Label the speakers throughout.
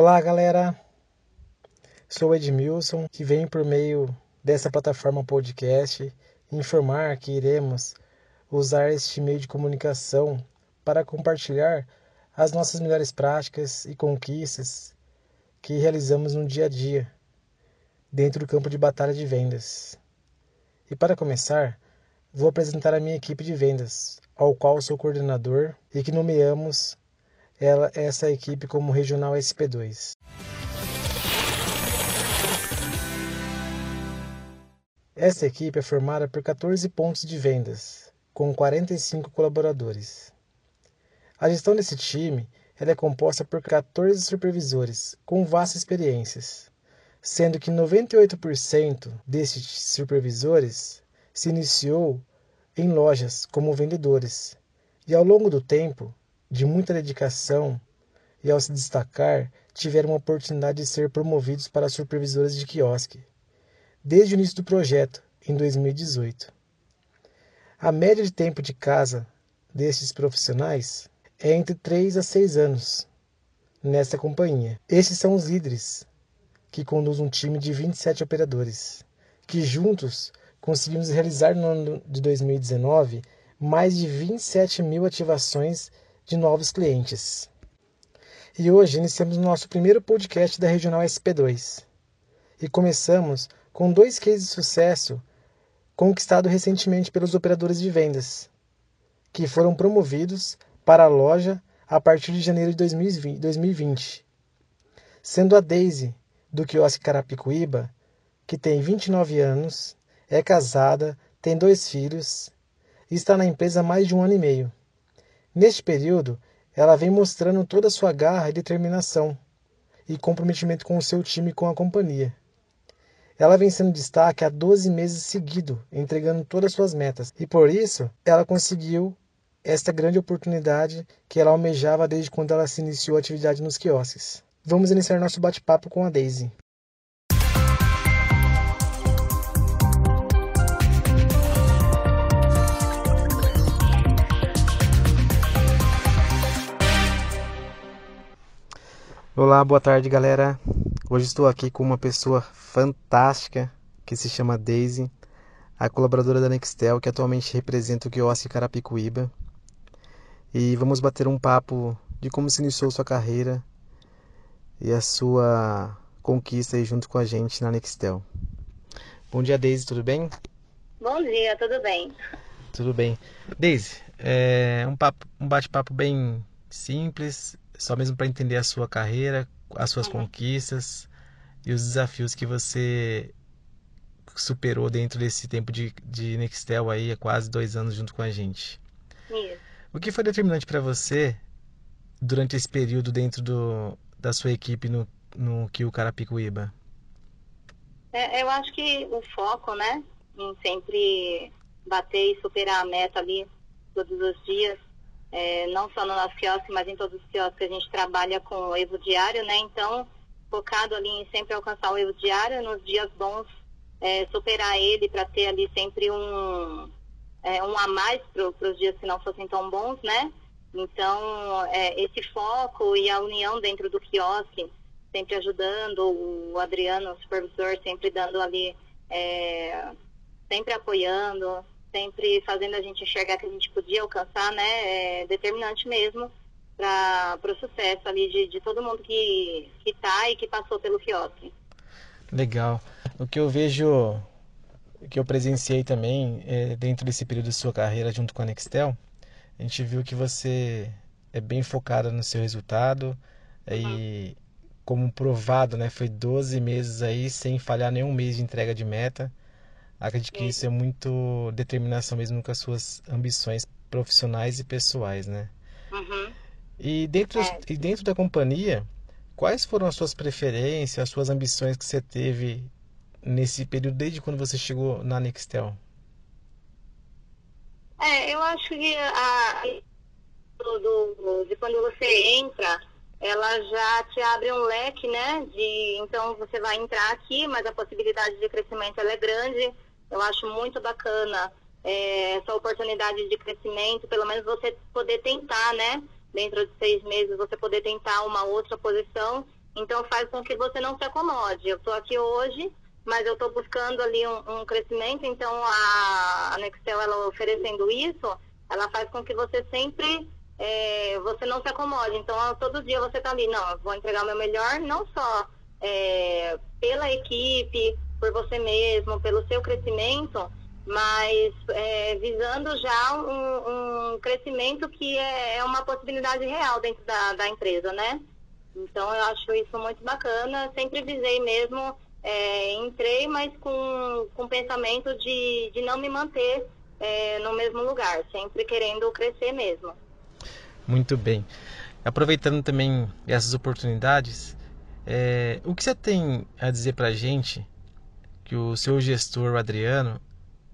Speaker 1: Olá, galera. Sou Edmilson, que venho por meio dessa plataforma podcast informar que iremos usar este meio de comunicação para compartilhar as nossas melhores práticas e conquistas que realizamos no dia a dia dentro do campo de batalha de vendas. E para começar, vou apresentar a minha equipe de vendas, ao qual sou coordenador e que nomeamos ela, essa equipe como Regional SP2. Essa equipe é formada por 14 pontos de vendas, com 45 colaboradores. A gestão desse time ela é composta por 14 supervisores com vastas experiências, sendo que 98% desses supervisores se iniciou em lojas como vendedores e ao longo do tempo, de muita dedicação e ao se destacar, tiveram a oportunidade de ser promovidos para supervisores de quiosque, desde o início do projeto, em 2018. A média de tempo de casa destes profissionais é entre 3 a 6 anos nesta companhia. Estes são os líderes que conduzem um time de 27 operadores, que juntos conseguimos realizar no ano de 2019 mais de 27 mil ativações de novos clientes. E hoje iniciamos o nosso primeiro podcast da Regional SP2. E começamos com dois cases de sucesso conquistado recentemente pelos operadores de vendas, que foram promovidos para a loja a partir de janeiro de 2020, sendo a Daisy, do quiosque Carapicuíba, que tem 29 anos, é casada, tem dois filhos e está na empresa há mais de um ano e meio. Neste período, ela vem mostrando toda a sua garra e determinação e comprometimento com o seu time e com a companhia. Ela vem sendo destaque há 12 meses seguido, entregando todas as suas metas, e por isso ela conseguiu esta grande oportunidade que ela almejava desde quando ela se iniciou a atividade nos quiosques. Vamos iniciar nosso bate-papo com a Daisy. Olá, boa tarde, galera. Hoje estou aqui com uma pessoa fantástica que se chama Daisy, a colaboradora da Nextel, que atualmente representa o quiosque Carapicuíba e vamos bater um papo de como se iniciou sua carreira e a sua conquista aí junto com a gente na Nextel. Bom dia, Deise, tudo bem?
Speaker 2: Bom dia, tudo bem.
Speaker 1: Tudo bem. Deise, é um, papo, um bate-papo bem simples, só mesmo para entender a sua carreira, as suas uhum. conquistas e os desafios que você superou dentro desse tempo de, de Nextel aí há quase dois anos junto com a gente.
Speaker 2: Isso.
Speaker 1: O que foi determinante para você durante esse período dentro do, da sua equipe no, no Kill Carapicuíba?
Speaker 2: É, eu acho que o foco, né, em sempre bater e superar a meta ali todos os dias, é, não só no nosso quiosque, mas em todos os quiosques que a gente trabalha com o Evo Diário, né, então focado ali em sempre alcançar o Evo Diário, nos dias bons, é, superar ele para ter ali sempre um, é, um a mais para os dias que não fossem tão bons, né? Então, é, esse foco e a união dentro do quiosque, sempre ajudando, o Adriano, o supervisor, sempre dando ali, é, sempre apoiando, sempre fazendo a gente enxergar que a gente podia alcançar, né? É determinante mesmo para o sucesso ali de, de todo mundo que está e que passou pelo quiosque.
Speaker 1: Legal. O que eu vejo que eu presenciei também é, dentro desse período de sua carreira junto com a Nextel, a gente viu que você é bem focada no seu resultado e como provado, né, foi 12 meses aí sem falhar nenhum mês de entrega de meta. Acredito que isso é muito determinação mesmo com as suas ambições profissionais e pessoais, né?
Speaker 2: Uhum.
Speaker 1: E dentro, é. e dentro da companhia, quais foram as suas preferências, as suas ambições que você teve nesse período desde quando você chegou na Nextel?
Speaker 2: É, eu acho que a, do, do, de quando você entra, ela já te abre um leque, né? De então você vai entrar aqui, mas a possibilidade de crescimento ela é grande. Eu acho muito bacana é, essa oportunidade de crescimento, pelo menos você poder tentar, né? Dentro de seis meses você poder tentar uma outra posição Então faz com que você não se acomode. Eu estou aqui hoje, mas eu estou buscando ali um, um, crescimento, então a, a Nextel, ela oferecendo isso, ela faz com que você sempre, é, você não se acomode. Então todo dia você está ali, não, eu vou entregar o meu melhor, não só é, pela equipe, por você mesmo, pelo seu crescimento, mas é, visando já um, um, crescimento que é, é, uma possibilidade real dentro da, da, empresa, né? Então eu acho isso muito bacana. Sempre visei mesmo, é, entrei, mas com, com pensamento de, de não me manter é, no mesmo lugar, sempre querendo crescer mesmo.
Speaker 1: Muito bem. Aproveitando também essas oportunidades, é, o que você tem a dizer para a gente que o seu gestor, o Adriano,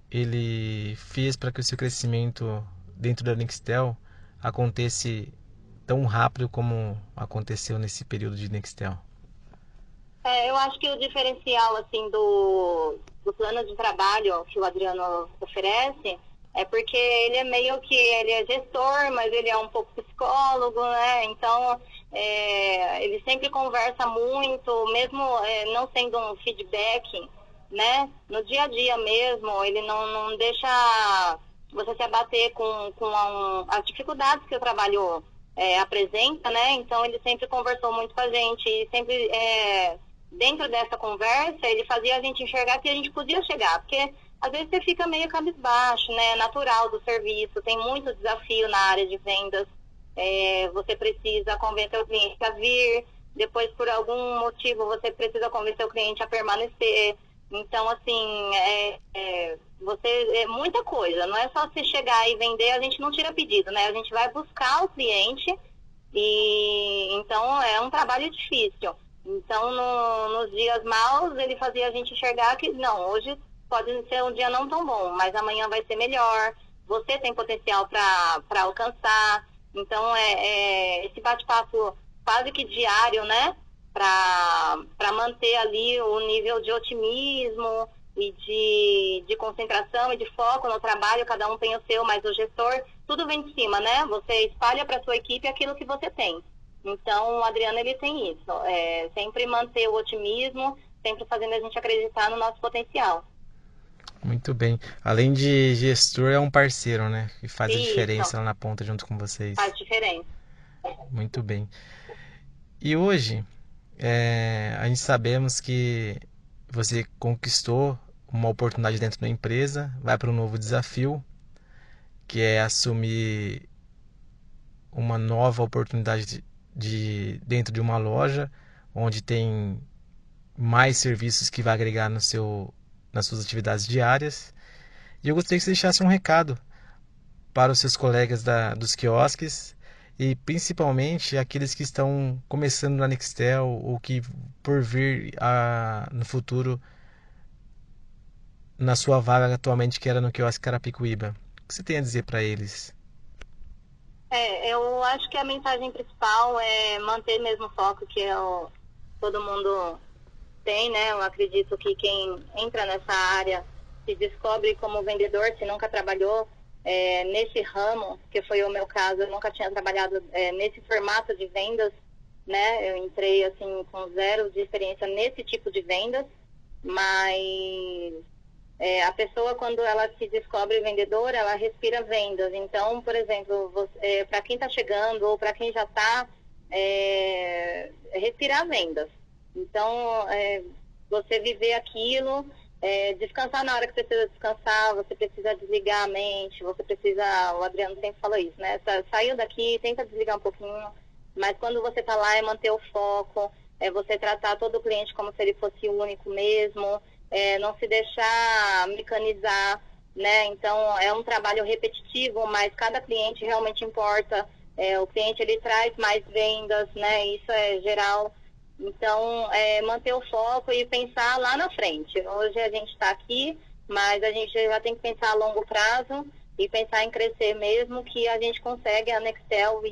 Speaker 1: ele fez para que o seu crescimento dentro da Nextel acontecesse tão rápido como aconteceu nesse período de Nextel?
Speaker 2: É, eu acho que o diferencial assim do, do plano de trabalho que o Adriano oferece é porque ele é meio que ele é gestor, mas ele é um pouco psicólogo, né? Então é, ele sempre conversa muito, mesmo é, não sendo um feedback, né? No dia a dia mesmo, ele não, não deixa você se abater com, com um, as dificuldades que o trabalho é, apresenta, né? Então ele sempre conversou muito com a gente e sempre é, dentro dessa conversa ele fazia a gente enxergar que a gente podia chegar, porque às vezes você fica meio cabisbaixo, né? Natural do serviço, tem muito desafio na área de vendas é, você precisa convencer o cliente a vir, depois por algum motivo você precisa convencer o cliente a permanecer. Então, assim, é, é, você é muita coisa, não é só se chegar e vender, a gente não tira pedido, né? A gente vai buscar o cliente e então é um trabalho difícil. Então, no, nos dias maus, ele fazia a gente enxergar que, não, hoje pode ser um dia não tão bom, mas amanhã vai ser melhor, você tem potencial para alcançar. Então, é, é esse bate-papo quase que diário, né? Para manter ali o nível de otimismo e de, de concentração e de foco no trabalho, cada um tem o seu, mas o gestor, tudo vem de cima, né? Você espalha para sua equipe aquilo que você tem. Então, o Adriano, ele tem isso. É, sempre manter o otimismo, sempre fazendo a gente acreditar no nosso potencial.
Speaker 1: Muito bem. Além de gestor, é um parceiro, né? Que faz Isso. a diferença lá na ponta junto com vocês.
Speaker 2: Faz diferença.
Speaker 1: Muito bem. E hoje, é, a gente sabemos que você conquistou uma oportunidade dentro da empresa, vai para um novo desafio, que é assumir uma nova oportunidade de, de dentro de uma loja, onde tem mais serviços que vai agregar no seu nas suas atividades diárias. E eu gostaria que você deixasse um recado para os seus colegas da, dos quiosques e principalmente aqueles que estão começando na Nextel ou que por vir a, no futuro na sua vaga atualmente que era no quiosque Carapicuíba. O que você tem a dizer para eles?
Speaker 2: É, eu acho que a mensagem principal é manter mesmo o foco que eu, todo mundo tem, né? Eu acredito que quem entra nessa área se descobre como vendedor, se nunca trabalhou é, nesse ramo, que foi o meu caso, eu nunca tinha trabalhado é, nesse formato de vendas, né? Eu entrei assim com zero de experiência nesse tipo de vendas, mas é, a pessoa quando ela se descobre vendedora, ela respira vendas. Então, por exemplo, é, para quem está chegando ou para quem já está, é, respirar vendas. Então, é, você viver aquilo, é, descansar na hora que precisa descansar, você precisa desligar a mente, você precisa, o Adriano sempre falou isso, né? Saiu daqui, tenta desligar um pouquinho, mas quando você está lá é manter o foco, é você tratar todo o cliente como se ele fosse único mesmo, é, não se deixar mecanizar, né? Então é um trabalho repetitivo, mas cada cliente realmente importa. É, o cliente ele traz mais vendas, né? Isso é geral. Então, é, manter o foco e pensar lá na frente. Hoje a gente está aqui, mas a gente já tem que pensar a longo prazo e pensar em crescer mesmo, que a gente consegue, a Nextel e,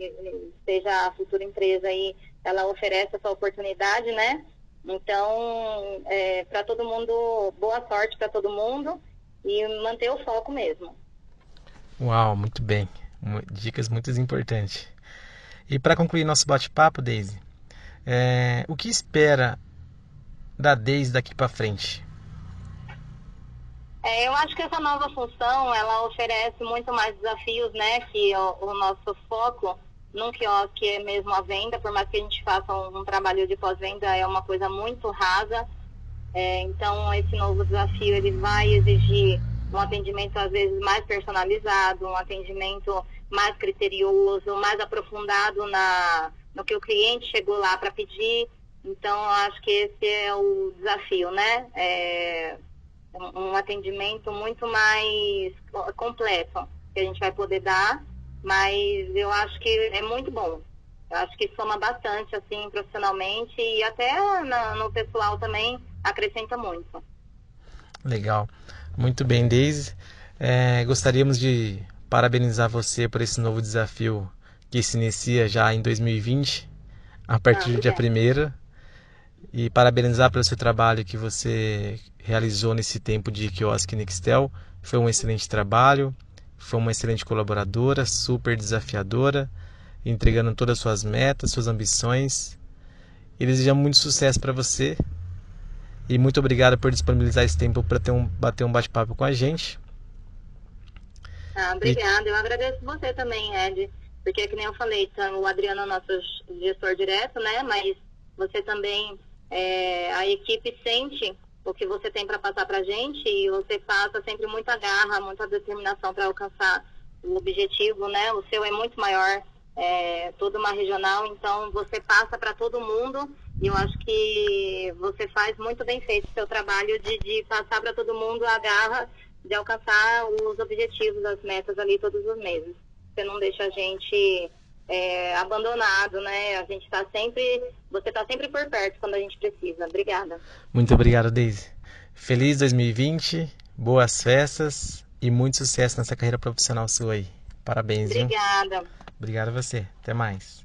Speaker 2: e seja a futura empresa aí, ela oferece essa oportunidade, né? Então, é, para todo mundo, boa sorte para todo mundo e manter o foco mesmo.
Speaker 1: Uau, muito bem. Dicas muito importantes. E para concluir nosso bate-papo, Daisy, É, o que espera da Deise daqui para frente?
Speaker 2: É, eu acho que essa nova função ela oferece muito mais desafios, né? Que o, o nosso foco num quiosque é mesmo a venda, por mais que a gente faça um, um trabalho de pós-venda, é uma coisa muito rasa. É, então, esse novo desafio ele vai exigir um atendimento às vezes mais personalizado, um atendimento mais criterioso, mais aprofundado na, no que o cliente chegou lá para pedir. Então, acho que esse é o desafio, né? É um atendimento muito mais completo que a gente vai poder dar, mas eu acho que é muito bom. Eu acho que soma bastante, assim, profissionalmente e até no pessoal também acrescenta muito.
Speaker 1: Legal. Muito bem, Deise. É, gostaríamos de parabenizar você por esse novo desafio que se inicia já em 2020, a partir ah, do dia 1 e parabenizar pelo seu trabalho que você realizou nesse tempo de quiosque Nextel. Foi um excelente trabalho, foi uma excelente colaboradora, super desafiadora, entregando todas as suas metas, suas ambições. E desejamos muito sucesso para você. E muito obrigado por disponibilizar esse tempo para ter um, bater um bate-papo com a gente.
Speaker 2: Ah, obrigada. E... Eu agradeço você também, Ed. Porque, que nem eu falei, então, o Adriano é nosso gestor direto, né? Mas você também é, a equipe sente o que você tem para passar para a gente e você passa sempre muita garra, muita determinação para alcançar o objetivo, né? O seu é muito maior, é, toda uma regional, então você passa para todo mundo e eu acho que você faz muito bem feito o seu trabalho de, de passar para todo mundo a garra de alcançar os objetivos, as metas ali todos os meses. Você não deixa a gente é, abandonado, né? A gente está sempre, você está sempre por perto quando a gente precisa. Obrigada.
Speaker 1: Muito obrigado, Deise. Feliz 2020, boas festas e muito sucesso nessa carreira profissional sua aí. Parabéns,
Speaker 2: Obrigada.
Speaker 1: Viu? Obrigado a você. Até mais.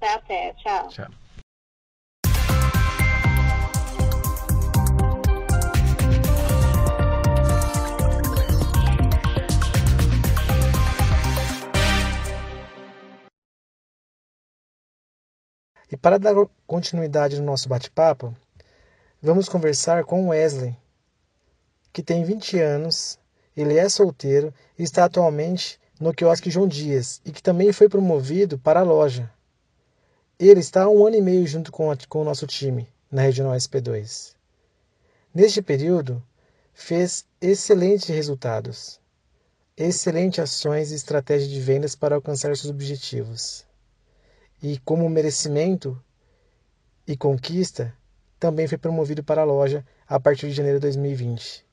Speaker 2: Até, até. Tchau.
Speaker 1: Tchau. E para dar continuidade no nosso bate-papo, vamos conversar com Wesley, que tem 20 anos, ele é solteiro e está atualmente no quiosque João Dias e que também foi promovido para a loja. Ele está há um ano e meio junto com, a, com o nosso time na Regional SP2. Neste período, fez excelentes resultados, excelentes ações e estratégias de vendas para alcançar seus objetivos e, como merecimento e conquista, também foi promovido para a loja a partir de janeiro de 2020.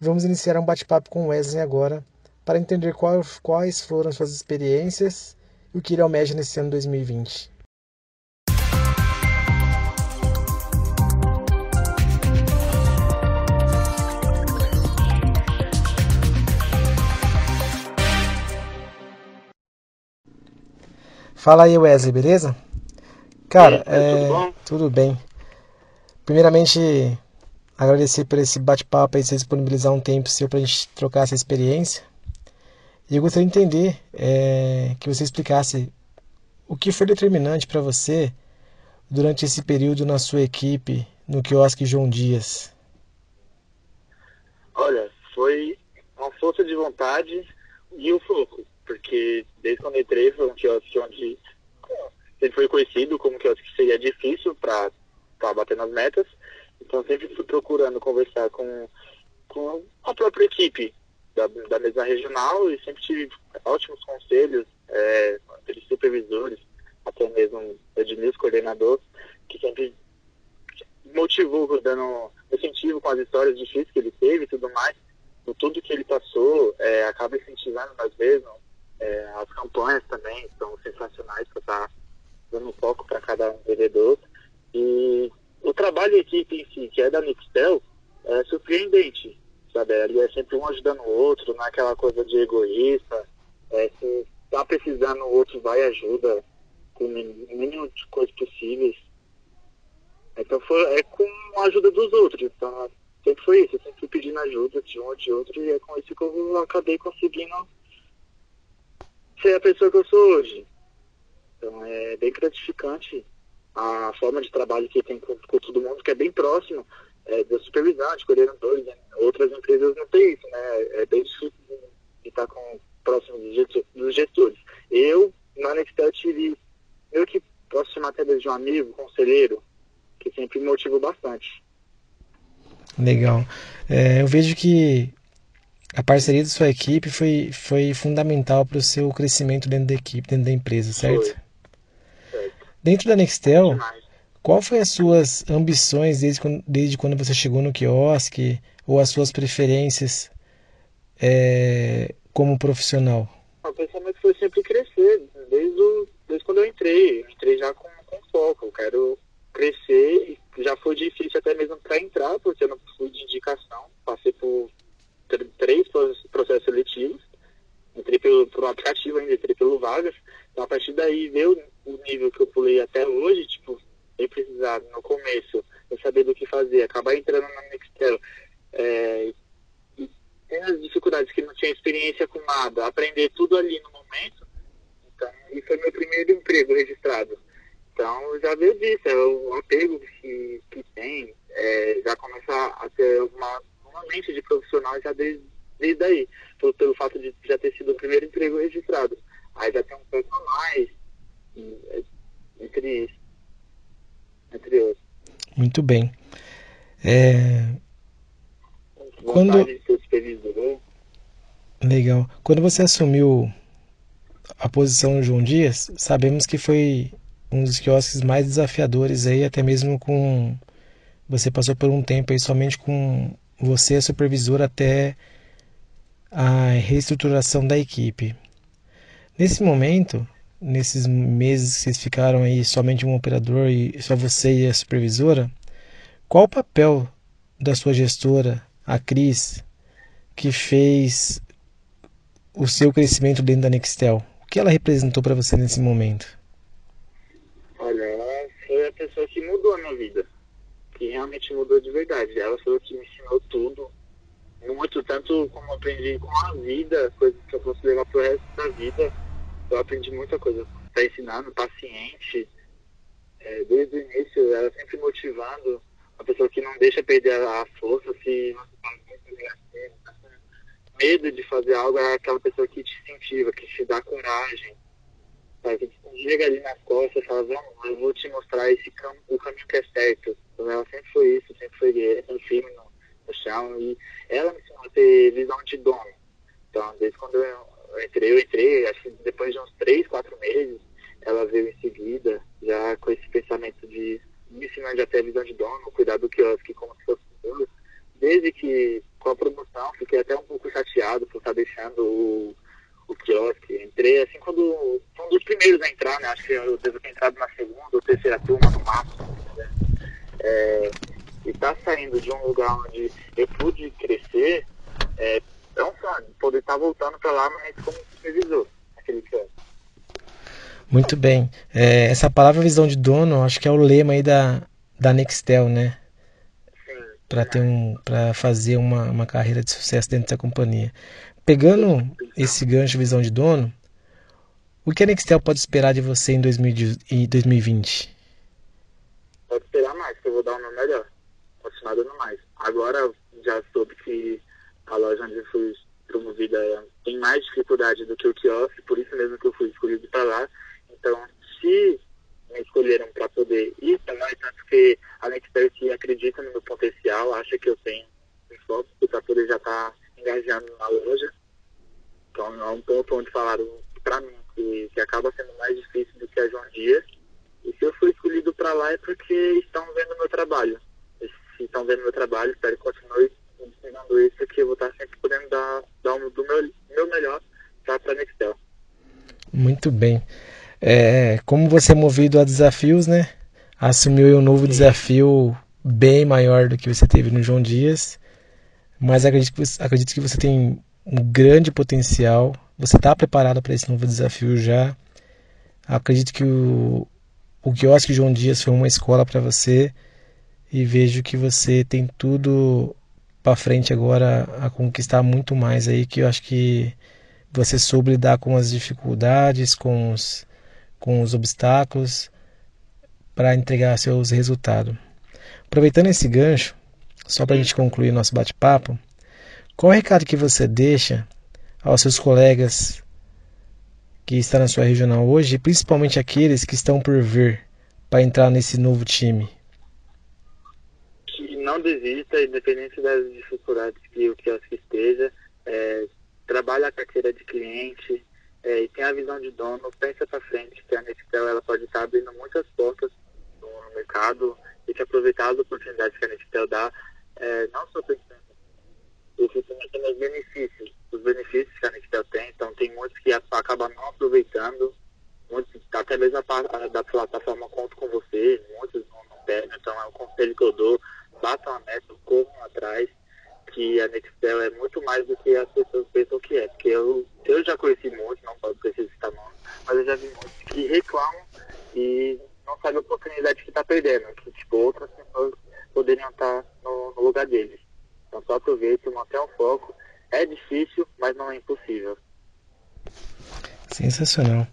Speaker 1: Vamos iniciar um bate-papo com Wesley agora para entender quais, quais foram suas experiências e o que ele almeja nesse ano 2020. Fala aí, Wesley, beleza? Cara, é, tudo, tudo, bem. Primeiramente, agradecer por esse bate-papo aí, você disponibilizar um tempo seu para a gente trocar essa experiência. E eu gostaria de entender é, que você explicasse o que foi determinante para você durante esse período na sua equipe no quiosque João Dias.
Speaker 3: Olha, foi uma força de vontade e o foco porque desde quando entrei foi um quiosque onde sempre foi conhecido como um quiosque que seria difícil para bater nas metas, então sempre fui procurando conversar com, com a própria equipe da, da mesa regional e sempre tive ótimos conselhos, é, supervisores, até mesmo Edmilson, coordenador, que sempre motivou, dando incentivo com as histórias difíceis que ele teve e tudo mais, por tudo que ele passou, é, acaba incentivando às vezes, é, as campanhas também são sensacionais para tá dando foco para cada vendedor. E o trabalho de equipe em si, que é da Nixtel, é surpreendente. Sabe? Ali é sempre um ajudando o outro, não é aquela coisa de egoísta. É, se está precisando, o outro vai e ajuda com o mínimo de coisas possíveis. Então foi, é com a ajuda dos outros. Então sempre foi isso, eu sempre fui pedindo ajuda de um ou de outro e é com isso que eu acabei conseguindo ser a pessoa que eu sou hoje. Então é bem gratificante a forma de trabalho que tem com, com todo mundo, que é bem próximo é, da supervisão, de coordenadores. Né? Outras empresas não têm isso, né? É bem difícil de estar com, próximo dos gestores. Eu, na Nextel, tive, eu que posso chamar até de um amigo, conselheiro, que sempre me motivou bastante.
Speaker 1: Legal. É, eu vejo que a parceria da sua equipe foi, foi fundamental para o seu crescimento dentro da equipe, dentro da empresa, certo? Foi. certo. Dentro da Nextel, qual foi as suas ambições desde quando, desde quando você chegou no quiosque ou as suas preferências é, como profissional?
Speaker 3: O pensamento foi sempre crescer, desde, o, desde quando eu entrei. Eu entrei já com, com foco, eu quero crescer já foi difícil até mesmo para entrar, porque eu não fui de indicação, passei por três processos seletivos, entrei pelo, por um aplicativo ainda, entrei pelo Vagas, então a partir daí ver o, nível que eu pulei até hoje, tipo, sem precisar no começo, eu saber do que fazer, acabar entrando na Nextel, é, e as dificuldades que não tinha experiência com nada, aprender tudo ali no momento, então, e foi meu primeiro emprego registrado. Então, já veio disso, é o apego que, que tem, é, já começa a ter uma uma mente de profissional já desde, desde aí, pelo, pelo fato de já ter sido o primeiro emprego registrado. Aí já tem um pouco a mais é, entre entre outros.
Speaker 1: Muito bem. É... Quando... Legal. Quando você assumiu a posição João Dias, sabemos que foi um dos quiosques mais desafiadores aí, até mesmo com você passou por um tempo aí somente com você é supervisor até a reestruturação da equipe. Nesse momento, nesses meses que vocês ficaram aí somente um operador e só você e a supervisora, qual o papel da sua gestora, a Cris, que fez o seu crescimento dentro da Nextel? O que ela representou para você nesse momento?
Speaker 3: Olha, ela foi a pessoa que mudou a minha vida que realmente mudou de verdade. Ela foi o que me ensinou tudo, muito, tanto como aprendi com a vida, coisas que eu posso levar pro resto da vida. Eu aprendi muita coisa. Está ensinando, paciente, é, desde o início, ela sempre motivando, uma pessoa que não deixa perder a, força se você tá com medo de fazer algo, é aquela pessoa que te incentiva, que te dá coragem. Sabe? Chega ali nas costas e fala, vamos, eu vou te mostrar esse cam o caminho que é certo então, ela sempre foi isso, sempre foi firme no, no chão. E ela me ensinou a ter visão de dono. Então, desde quando eu entrei, eu entrei, acho que depois de uns três, quatro meses, ela veio em seguida, já com esse pensamento de me ensinar a ter visão de dono, cuidar do quiosque como se fosse tudo. Desde que, com a promoção, fiquei até um pouco chateado por estar deixando o, o quiosque. Entrei, assim, quando um dos primeiros a entrar, né? Acho que eu devo ter entrado na segunda ou terceira turma, no máximo é, e tá saindo de um lugar onde eu pude crescer, é, é um sonho, poder estar tá voltando para lá, mas como supervisor, aquele que
Speaker 1: Muito bem. É, essa palavra visão de dono, acho que é o lema aí da, da Nextel, né? Para ter um, para fazer uma, uma carreira de sucesso dentro da companhia. Pegando esse gancho visão de dono, o que a Nextel pode esperar de você em 2020?
Speaker 3: pode esperar mais, que eu vou dar o meu melhor. Continuar dando mais. Agora já soube que a loja onde eu fui promovida tem mais dificuldade do que o quiosque, por isso mesmo que eu fui escolhido para lá. Então, se me escolheram para poder ir para lá, tanto que a Nexpert acredita no meu potencial, acha que eu tenho um foco para poder já estar tá engajando na loja. Então, é um ponto onde falaram para mim que, que acaba sendo mais difícil do que a João Dias e se eu fui escolhido para lá é porque estão vendo meu trabalho. E se estão vendo meu trabalho, espero que continue ensinando isso, que eu vou estar sempre podendo dar, dar um, do meu, meu melhor para a Nextel.
Speaker 1: Muito bem. É, como você é movido a desafios, né? Assumiu um novo Sim. desafio bem maior do que você teve no João Dias, mas acredito que você, acredito que você tem um grande potencial. Você está preparado para esse novo desafio já. Acredito que o, o quiosque João Dias foi uma escola para você e vejo que você tem tudo para frente agora a conquistar muito mais aí que eu acho que você soube lidar com as dificuldades, com os, com os obstáculos, para entregar seus resultados. Aproveitando esse gancho, só para a gente concluir nosso bate-papo, qual é o recado que você deixa aos seus colegas que estão na sua regional hoje, principalmente aqueles que estão por vir para entrar nesse novo time?
Speaker 3: Que não desista, independente das dificuldades que o quiosque esteja, é, trabalha a carteira de cliente é, e tem a visão de dono, pensa para frente que a Nextel ela pode estar abrindo muitas portas no mercado e que aproveitar as oportunidades que a Nextel dá, é, não só pensando no nos benefícios, os benefícios que a Nextel tem, então tem muitos que acabam não aproveitando, muitos, até mesmo a, da plataforma conta com você, muitos não, não pegam, então é um conselho que eu dou, batam a meta, corram atrás, que a Nextel é muito mais do que as pessoas pensam que é. Porque eu, eu já conheci muitos, não posso preciso citar nome, mas eu já vi muitos que reclamam e não sabem a oportunidade que está perdendo, que tipo, outras pessoas poderiam estar no, no lugar deles. Então só aproveite, mantenha o foco. É difícil, mas não é impossível.
Speaker 1: Sensacional.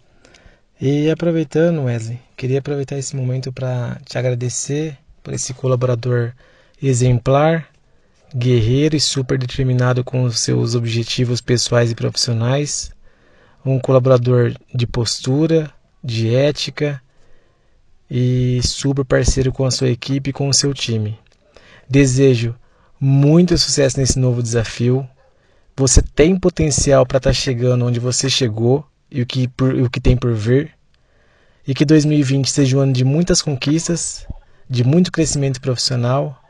Speaker 1: E aproveitando, Wesley, queria aproveitar esse momento para te agradecer por esse colaborador exemplar guerreiro e super determinado com os seus objetivos pessoais e profissionais, um colaborador de postura, de ética e super parceiro com a sua equipe e com o seu time. Desejo muito sucesso nesse novo desafio. Você tem potencial para estar tá chegando onde você chegou e o que, por, o que tem por vir. E que 2020 seja um ano de muitas conquistas, de muito crescimento profissional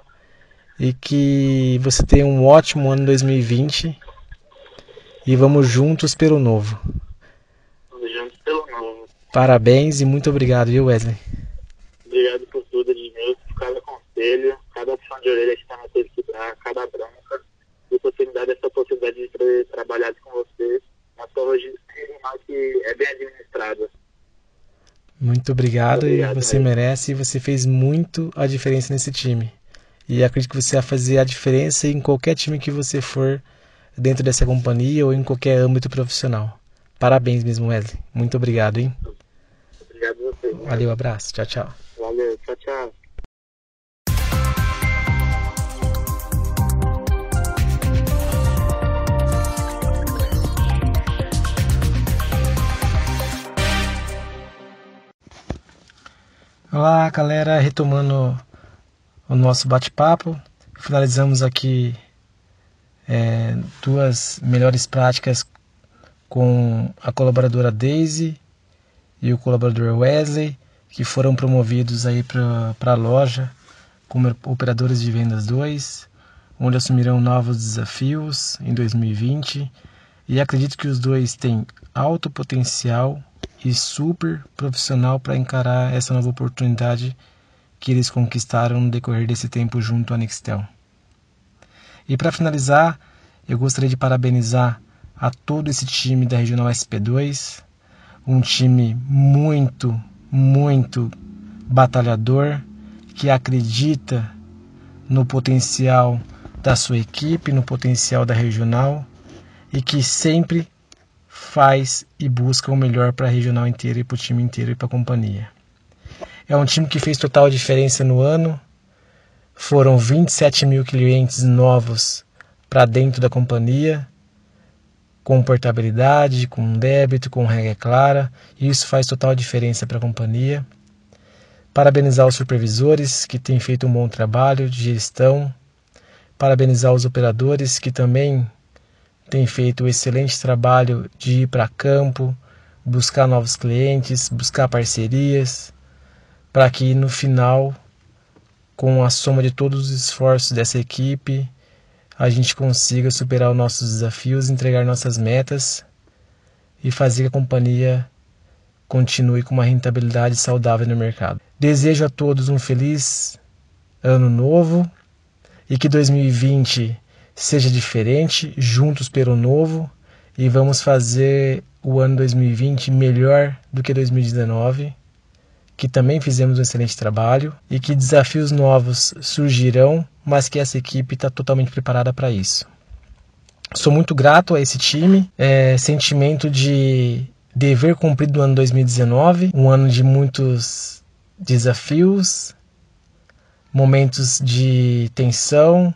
Speaker 1: e que você tenha um ótimo ano 2020 e vamos juntos pelo novo.
Speaker 3: Vamos juntos pelo novo.
Speaker 1: Parabéns e muito obrigado, viu, Wesley?
Speaker 3: Obrigado por tudo, Edmilson, por cada conselho, cada opção de orelha que está na teve que dar, cada bronca, e oportunidade, essa oportunidade de ter trabalhado com você na sua que é bem administrada.
Speaker 1: Muito obrigado, obrigado e você merece e você fez muito a diferença nesse time. E acredito que você vai fazer a diferença em qualquer time que você for dentro dessa companhia ou em qualquer âmbito profissional. Parabéns mesmo, Wesley. Muito obrigado, hein?
Speaker 3: Obrigado a você.
Speaker 1: Valeu, abraço. Tchau, tchau.
Speaker 3: Valeu, tchau, tchau.
Speaker 1: Olá, galera, retomando o nosso bate-papo. Finalizamos aqui é, duas melhores práticas com a colaboradora Daisy e o colaborador Wesley, que foram promovidos aí para a loja como operadores de vendas 2, onde assumirão novos desafios em 2020. E acredito que os dois têm alto potencial e super profissional para encarar essa nova oportunidade que eles conquistaram no decorrer desse tempo junto à Nextel. E para finalizar, eu gostaria de parabenizar a todo esse time da Regional SP2, um time muito, muito batalhador, que acredita no potencial da sua equipe, no potencial da regional e que sempre faz e busca o melhor para a regional inteira e para o time inteiro e para a companhia. É um time que fez total diferença no ano. Foram 27 mil clientes novos para dentro da companhia, com portabilidade, com débito, com regra clara. Isso faz total diferença para a companhia. Parabenizar os supervisores que têm feito um bom trabalho de gestão. Parabenizar os operadores que também têm feito um excelente trabalho de ir para campo, buscar novos clientes, buscar parcerias para que no final, com a soma de todos os esforços dessa equipe, a gente consiga superar os nossos desafios, entregar nossas metas e fazer que a companhia continue com uma rentabilidade saudável no mercado. Desejo a todos um feliz ano novo e que 2020 seja diferente, juntos pelo novo e vamos fazer o ano 2020 melhor do que 2019 que também fizemos um excelente trabalho e que desafios novos surgirão, mas que essa equipe está totalmente preparada para isso. Sou muito grato a esse time, é, sentimento de dever cumprido no ano 2019, um ano de muitos desafios, momentos de tensão,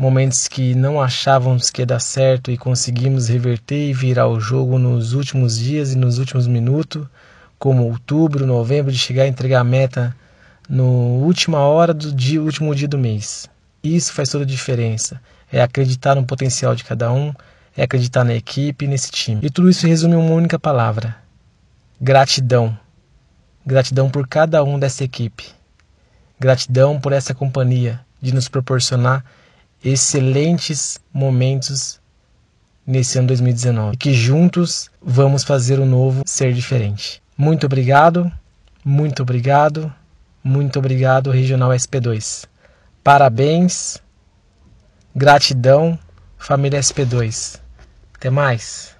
Speaker 1: momentos que não achávamos que ia dar certo e conseguimos reverter e virar o jogo nos últimos dias e nos últimos minutos, como outubro, novembro, de chegar a entregar a meta no última hora do dia, último dia do mês. Isso faz toda a diferença. É acreditar no potencial de cada um, é acreditar na equipe e nesse time. E tudo isso resume em uma única palavra: gratidão. Gratidão por cada um dessa equipe. Gratidão por essa companhia de nos proporcionar excelentes momentos nesse ano 2019 e que juntos vamos fazer o novo ser diferente. Muito obrigado, muito obrigado, muito obrigado, Regional SP2. Parabéns, gratidão, família SP2. Até mais.